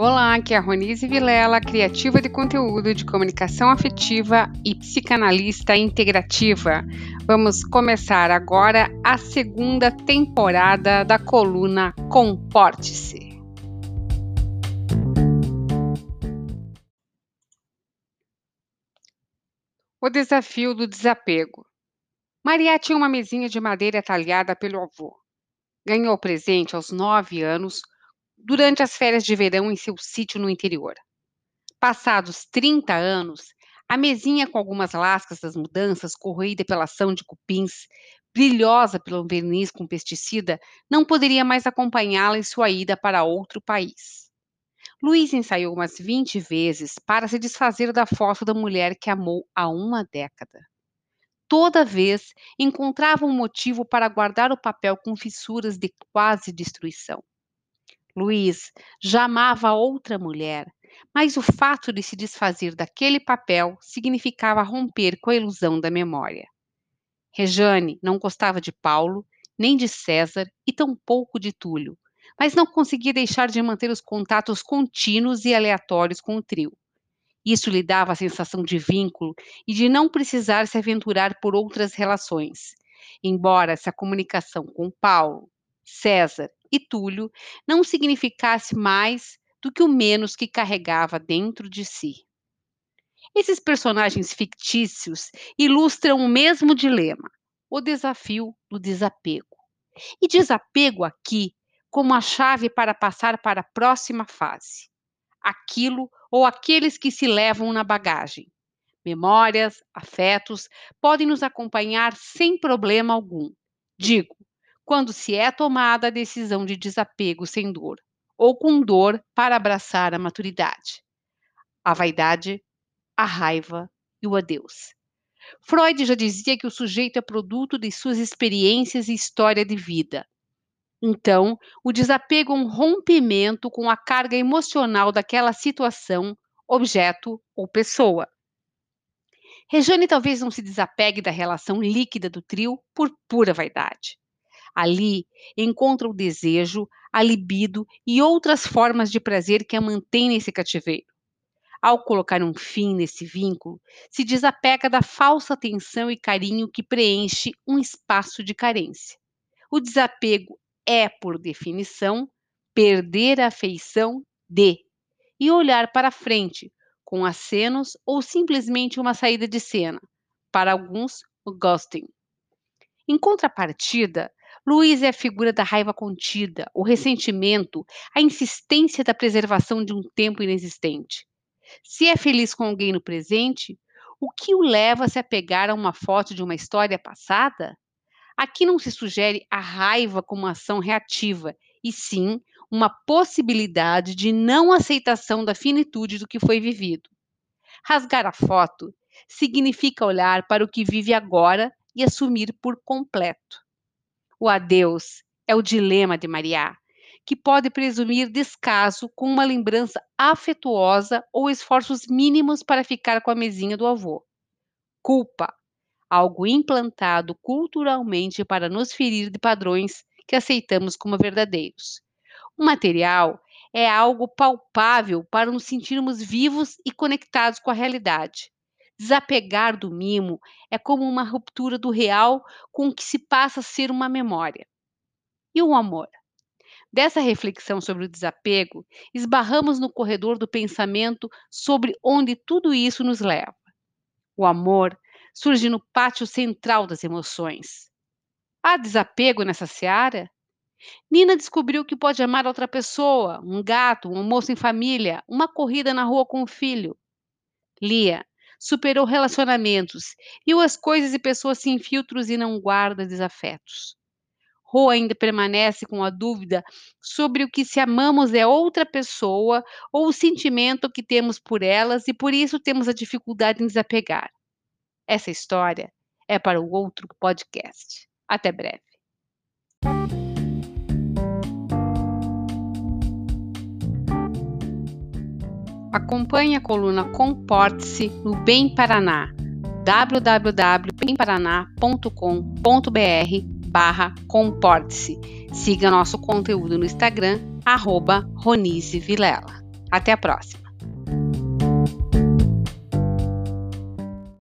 Olá, aqui é a Ronise Vilela, criativa de conteúdo de comunicação afetiva e psicanalista integrativa. Vamos começar agora a segunda temporada da coluna Comporte-se. O desafio do desapego. Maria tinha uma mesinha de madeira talhada pelo avô. Ganhou o presente aos nove anos durante as férias de verão em seu sítio no interior. Passados 30 anos, a mesinha com algumas lascas das mudanças, corroída pela ação de cupins, brilhosa pelo verniz com pesticida, não poderia mais acompanhá-la em sua ida para outro país. Luiz ensaiou umas 20 vezes para se desfazer da foto da mulher que amou há uma década. Toda vez encontrava um motivo para guardar o papel com fissuras de quase destruição. Luiz já amava outra mulher, mas o fato de se desfazer daquele papel significava romper com a ilusão da memória. Rejane não gostava de Paulo, nem de César e tampouco de Túlio, mas não conseguia deixar de manter os contatos contínuos e aleatórios com o trio. Isso lhe dava a sensação de vínculo e de não precisar se aventurar por outras relações. Embora essa comunicação com Paulo, César e Túlio não significasse mais do que o menos que carregava dentro de si. Esses personagens fictícios ilustram o mesmo dilema, o desafio do desapego. E desapego aqui como a chave para passar para a próxima fase. Aquilo ou aqueles que se levam na bagagem. Memórias, afetos podem nos acompanhar sem problema algum. Digo, quando se é tomada a decisão de desapego sem dor, ou com dor para abraçar a maturidade, a vaidade, a raiva e o adeus. Freud já dizia que o sujeito é produto de suas experiências e história de vida. Então, o desapego é um rompimento com a carga emocional daquela situação, objeto ou pessoa. Rejane talvez não se desapegue da relação líquida do trio por pura vaidade. Ali encontra o desejo, a libido e outras formas de prazer que a mantém nesse cativeiro. Ao colocar um fim nesse vínculo, se desapega da falsa atenção e carinho que preenche um espaço de carência. O desapego é, por definição, perder a afeição de e olhar para frente, com acenos ou simplesmente uma saída de cena. Para alguns, o ghosting. Em contrapartida, Luiz é a figura da raiva contida, o ressentimento, a insistência da preservação de um tempo inexistente. Se é feliz com alguém no presente, o que o leva a se apegar a uma foto de uma história passada? Aqui não se sugere a raiva como ação reativa, e sim uma possibilidade de não aceitação da finitude do que foi vivido. Rasgar a foto significa olhar para o que vive agora e assumir por completo. O adeus é o dilema de Maria, que pode presumir descaso com uma lembrança afetuosa ou esforços mínimos para ficar com a mesinha do avô. Culpa, algo implantado culturalmente para nos ferir de padrões que aceitamos como verdadeiros. O material é algo palpável para nos sentirmos vivos e conectados com a realidade. Desapegar do mimo é como uma ruptura do real com o que se passa a ser uma memória. E o amor? Dessa reflexão sobre o desapego, esbarramos no corredor do pensamento sobre onde tudo isso nos leva. O amor surge no pátio central das emoções. Há desapego nessa seara? Nina descobriu que pode amar outra pessoa, um gato, um almoço em família, uma corrida na rua com o filho. Lia superou relacionamentos, viu as coisas e pessoas sem filtros e não guarda desafetos. Rô ainda permanece com a dúvida sobre o que se amamos é outra pessoa ou o sentimento que temos por elas e por isso temos a dificuldade em desapegar. Essa história é para o outro podcast. Até breve. Acompanhe a coluna Comporte-se no Bem Paraná, www.bemparaná.com.br barra Comporte-se. Siga nosso conteúdo no Instagram, arroba Ronise Vilela. Até a próxima!